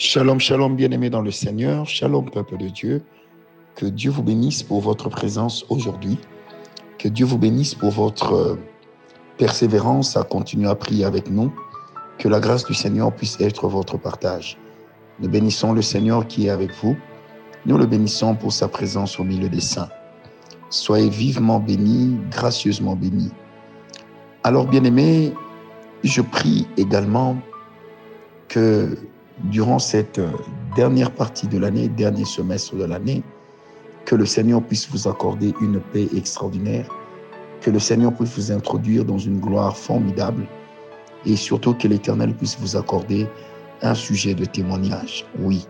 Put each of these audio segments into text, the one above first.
Shalom, shalom, bien-aimés dans le Seigneur. Shalom, peuple de Dieu. Que Dieu vous bénisse pour votre présence aujourd'hui. Que Dieu vous bénisse pour votre euh, persévérance à continuer à prier avec nous. Que la grâce du Seigneur puisse être votre partage. Nous bénissons le Seigneur qui est avec vous. Nous le bénissons pour sa présence au milieu des saints. Soyez vivement bénis, gracieusement bénis. Alors, bien-aimés, je prie également que durant cette euh, dernière partie de l'année, dernier semestre de l'année, que le Seigneur puisse vous accorder une paix extraordinaire, que le Seigneur puisse vous introduire dans une gloire formidable et surtout que l'Éternel puisse vous accorder un sujet de témoignage. Oui,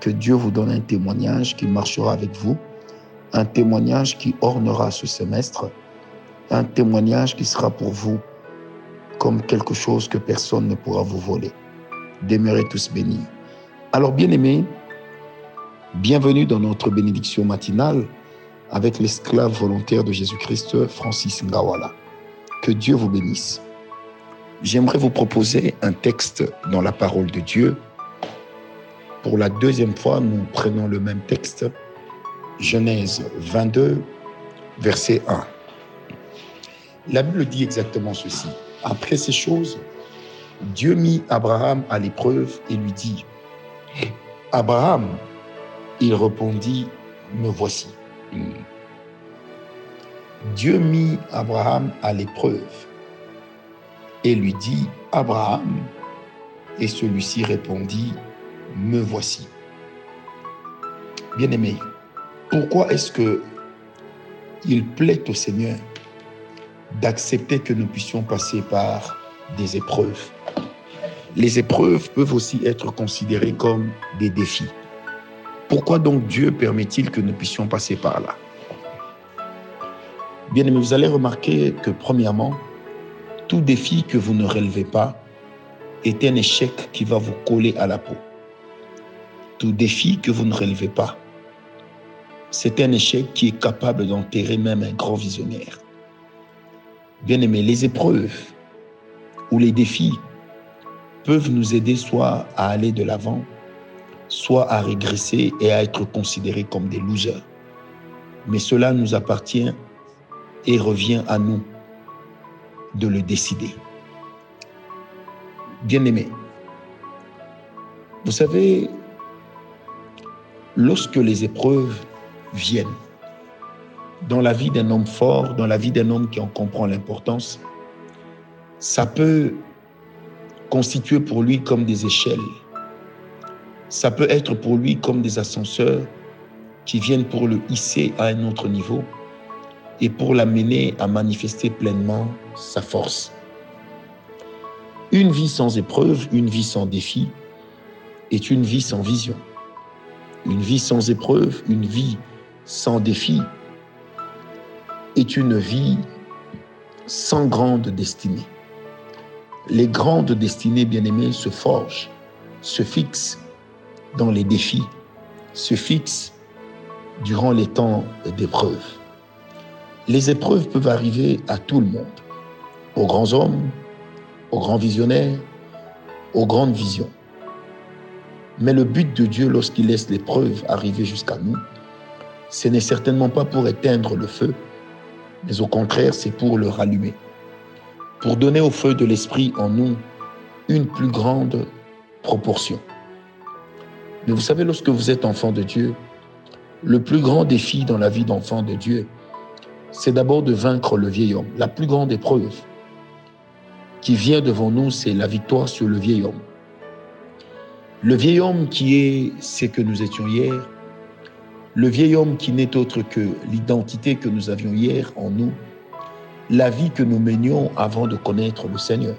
que Dieu vous donne un témoignage qui marchera avec vous, un témoignage qui ornera ce semestre, un témoignage qui sera pour vous comme quelque chose que personne ne pourra vous voler. Demeurez tous bénis. Alors, bien-aimés, bienvenue dans notre bénédiction matinale avec l'esclave volontaire de Jésus-Christ, Francis Ngawala. Que Dieu vous bénisse. J'aimerais vous proposer un texte dans la parole de Dieu. Pour la deuxième fois, nous prenons le même texte, Genèse 22, verset 1. La Bible dit exactement ceci. Après ces choses, Dieu mit Abraham à l'épreuve et lui dit, Abraham, il répondit, me voici. Dieu mit Abraham à l'épreuve et lui dit, Abraham, et celui-ci répondit, me voici. Bien-aimé, pourquoi est-ce que il plaît au Seigneur d'accepter que nous puissions passer par des épreuves? Les épreuves peuvent aussi être considérées comme des défis. Pourquoi donc Dieu permet-il que nous puissions passer par là? Bien aimé, vous allez remarquer que premièrement, tout défi que vous ne relevez pas est un échec qui va vous coller à la peau. Tout défi que vous ne relevez pas, c'est un échec qui est capable d'enterrer même un grand visionnaire. Bien aimé, les épreuves ou les défis peuvent nous aider soit à aller de l'avant, soit à régresser et à être considérés comme des losers. Mais cela nous appartient et revient à nous de le décider. Bien-aimés, vous savez, lorsque les épreuves viennent dans la vie d'un homme fort, dans la vie d'un homme qui en comprend l'importance, ça peut constitués pour lui comme des échelles. Ça peut être pour lui comme des ascenseurs qui viennent pour le hisser à un autre niveau et pour l'amener à manifester pleinement sa force. Une vie sans épreuve, une vie sans défi, est une vie sans vision. Une vie sans épreuve, une vie sans défi, est une vie sans grande destinée les grandes destinées bien-aimées se forgent, se fixent dans les défis, se fixent durant les temps d'épreuve. Les épreuves peuvent arriver à tout le monde, aux grands hommes, aux grands visionnaires, aux grandes visions. Mais le but de Dieu lorsqu'il laisse l'épreuve arriver jusqu'à nous, ce n'est certainement pas pour éteindre le feu, mais au contraire, c'est pour le rallumer pour donner au feu de l'Esprit en nous une plus grande proportion. Mais vous savez, lorsque vous êtes enfant de Dieu, le plus grand défi dans la vie d'enfant de Dieu, c'est d'abord de vaincre le vieil homme. La plus grande épreuve qui vient devant nous, c'est la victoire sur le vieil homme. Le vieil homme qui est ce que nous étions hier, le vieil homme qui n'est autre que l'identité que nous avions hier en nous, la vie que nous menions avant de connaître le Seigneur.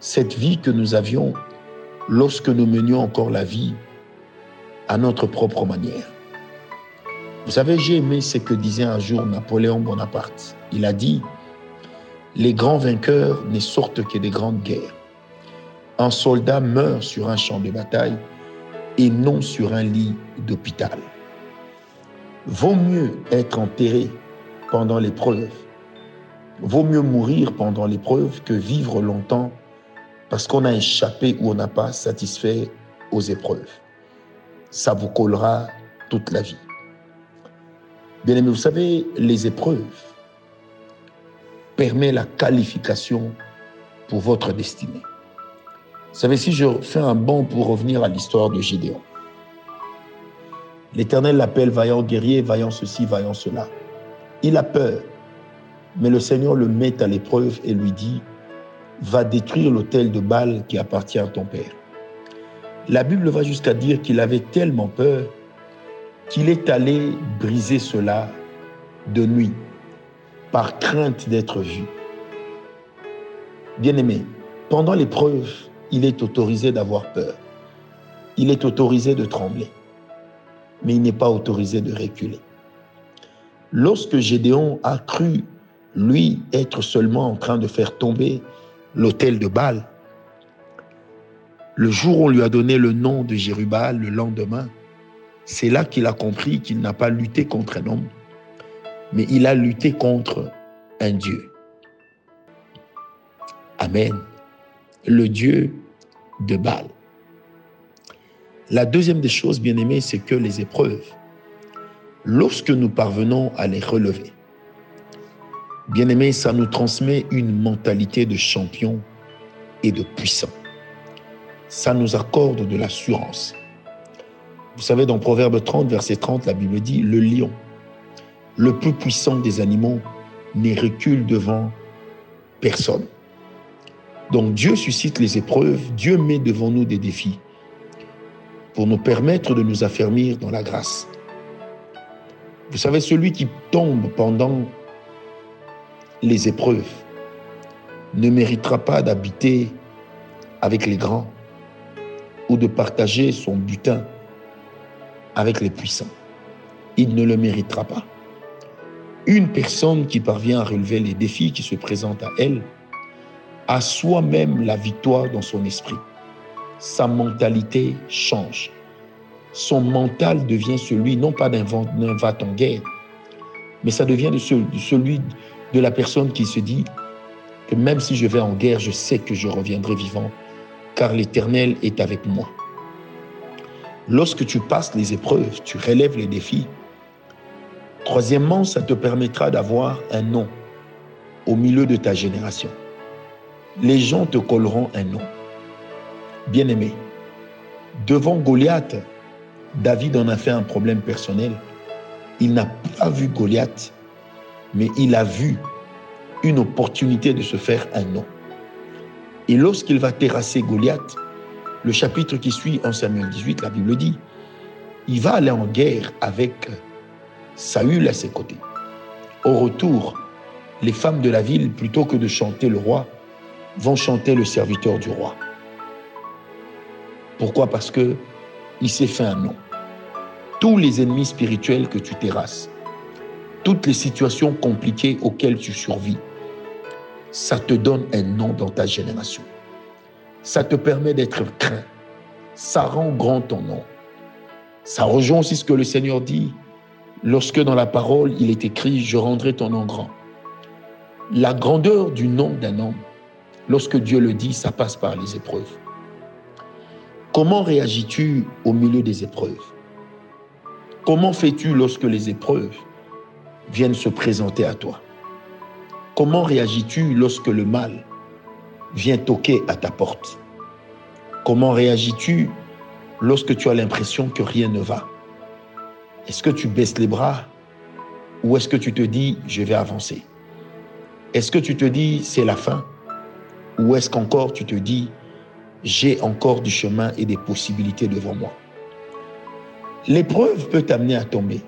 Cette vie que nous avions lorsque nous menions encore la vie à notre propre manière. Vous savez, j'ai aimé ce que disait un jour Napoléon Bonaparte. Il a dit, les grands vainqueurs ne sortent que des grandes guerres. Un soldat meurt sur un champ de bataille et non sur un lit d'hôpital. Vaut mieux être enterré pendant l'épreuve Vaut mieux mourir pendant l'épreuve que vivre longtemps parce qu'on a échappé ou on n'a pas satisfait aux épreuves. Ça vous collera toute la vie. Bien aimé, vous savez, les épreuves permettent la qualification pour votre destinée. Vous savez, si je fais un bond pour revenir à l'histoire de Gédéon, l'Éternel l'appelle vaillant guerrier, vaillant ceci, vaillant cela. Il a peur, mais le Seigneur le met à l'épreuve et lui dit, va détruire l'autel de Baal qui appartient à ton père. La Bible va jusqu'à dire qu'il avait tellement peur qu'il est allé briser cela de nuit, par crainte d'être vu. Bien-aimé, pendant l'épreuve, il est autorisé d'avoir peur. Il est autorisé de trembler. Mais il n'est pas autorisé de reculer. Lorsque Gédéon a cru, lui, être seulement en train de faire tomber l'autel de Baal, le jour où on lui a donné le nom de Jérubal, le lendemain, c'est là qu'il a compris qu'il n'a pas lutté contre un homme, mais il a lutté contre un Dieu. Amen. Le Dieu de Baal. La deuxième des choses, bien aimées, c'est que les épreuves, lorsque nous parvenons à les relever, bien aimé, ça nous transmet une mentalité de champion et de puissant. Ça nous accorde de l'assurance. Vous savez, dans Proverbe 30, verset 30, la Bible dit, le lion, le plus puissant des animaux, ne recule devant personne. Donc Dieu suscite les épreuves, Dieu met devant nous des défis pour nous permettre de nous affermir dans la grâce. Vous savez, celui qui tombe pendant les épreuves ne méritera pas d'habiter avec les grands ou de partager son butin avec les puissants. Il ne le méritera pas. Une personne qui parvient à relever les défis qui se présentent à elle a soi-même la victoire dans son esprit. Sa mentalité change. Son mental devient celui non pas d'un va en guerre, mais ça devient de celui de la personne qui se dit que même si je vais en guerre, je sais que je reviendrai vivant, car l'Éternel est avec moi. Lorsque tu passes les épreuves, tu relèves les défis. Troisièmement, ça te permettra d'avoir un nom au milieu de ta génération. Les gens te colleront un nom. Bien-aimé, devant Goliath, David en a fait un problème personnel. Il n'a pas vu Goliath, mais il a vu une opportunité de se faire un nom. Et lorsqu'il va terrasser Goliath, le chapitre qui suit en Samuel 18, la Bible dit, il va aller en guerre avec Saül à ses côtés. Au retour, les femmes de la ville, plutôt que de chanter le roi, vont chanter le serviteur du roi. Pourquoi? Parce que il s'est fait un nom. Tous les ennemis spirituels que tu terrasses, toutes les situations compliquées auxquelles tu survis, ça te donne un nom dans ta génération ça te permet d'être craint. Ça rend grand ton nom. Ça rejoint aussi ce que le Seigneur dit lorsque dans la parole il est écrit Je rendrai ton nom grand. La grandeur du nom d'un homme, lorsque Dieu le dit, ça passe par les épreuves. Comment réagis-tu au milieu des épreuves? Comment fais-tu lorsque les épreuves viennent se présenter à toi. Comment réagis-tu lorsque le mal vient toquer à ta porte? Comment réagis-tu lorsque tu as l'impression que rien ne va? Est-ce que tu baisses les bras ou est-ce que tu te dis je vais avancer? Est-ce que tu te dis c'est la fin? Ou est-ce qu'encore tu te dis j'ai encore du chemin et des possibilités devant moi? L'épreuve peut t'amener à tomber,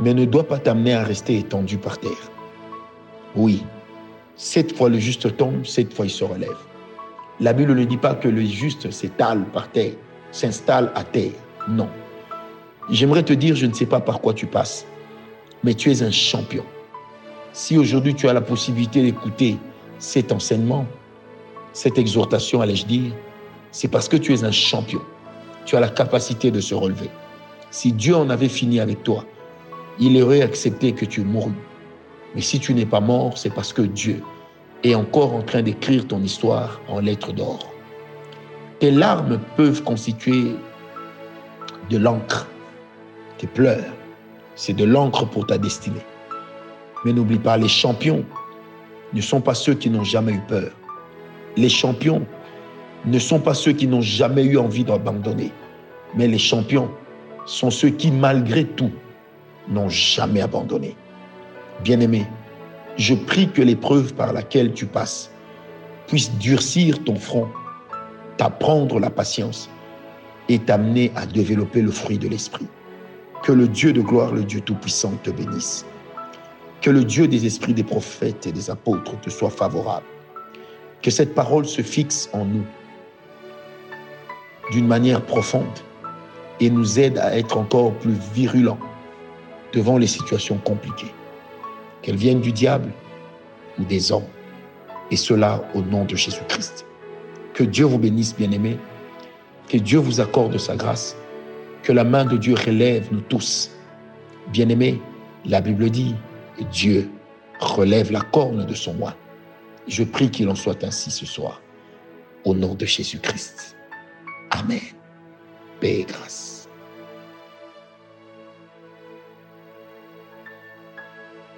mais ne doit pas t'amener à rester étendu par terre. Oui, cette fois le juste tombe, cette fois il se relève. La Bible ne dit pas que le juste s'étale par terre, s'installe à terre. Non. J'aimerais te dire, je ne sais pas par quoi tu passes, mais tu es un champion. Si aujourd'hui tu as la possibilité d'écouter cet enseignement, cette exhortation, allais-je dire, c'est parce que tu es un champion. Tu as la capacité de se relever. Si Dieu en avait fini avec toi, il aurait accepté que tu mourus. Mais si tu n'es pas mort, c'est parce que Dieu est encore en train d'écrire ton histoire en lettres d'or. Tes larmes peuvent constituer de l'encre. Tes pleurs, c'est de l'encre pour ta destinée. Mais n'oublie pas, les champions ne sont pas ceux qui n'ont jamais eu peur. Les champions ne sont pas ceux qui n'ont jamais eu envie d'abandonner. Mais les champions sont ceux qui, malgré tout, n'ont jamais abandonné. Bien-aimé, je prie que l'épreuve par laquelle tu passes puisse durcir ton front, t'apprendre la patience et t'amener à développer le fruit de l'Esprit. Que le Dieu de gloire, le Dieu Tout-Puissant te bénisse. Que le Dieu des esprits des prophètes et des apôtres te soit favorable. Que cette parole se fixe en nous d'une manière profonde et nous aide à être encore plus virulents devant les situations compliquées, qu'elles viennent du diable ou des hommes, et cela au nom de Jésus-Christ. Que Dieu vous bénisse, bien-aimés, que Dieu vous accorde sa grâce, que la main de Dieu relève nous tous. Bien-aimés, la Bible dit, Dieu relève la corne de son roi. Je prie qu'il en soit ainsi ce soir, au nom de Jésus-Christ. Amen. Paix et grâce.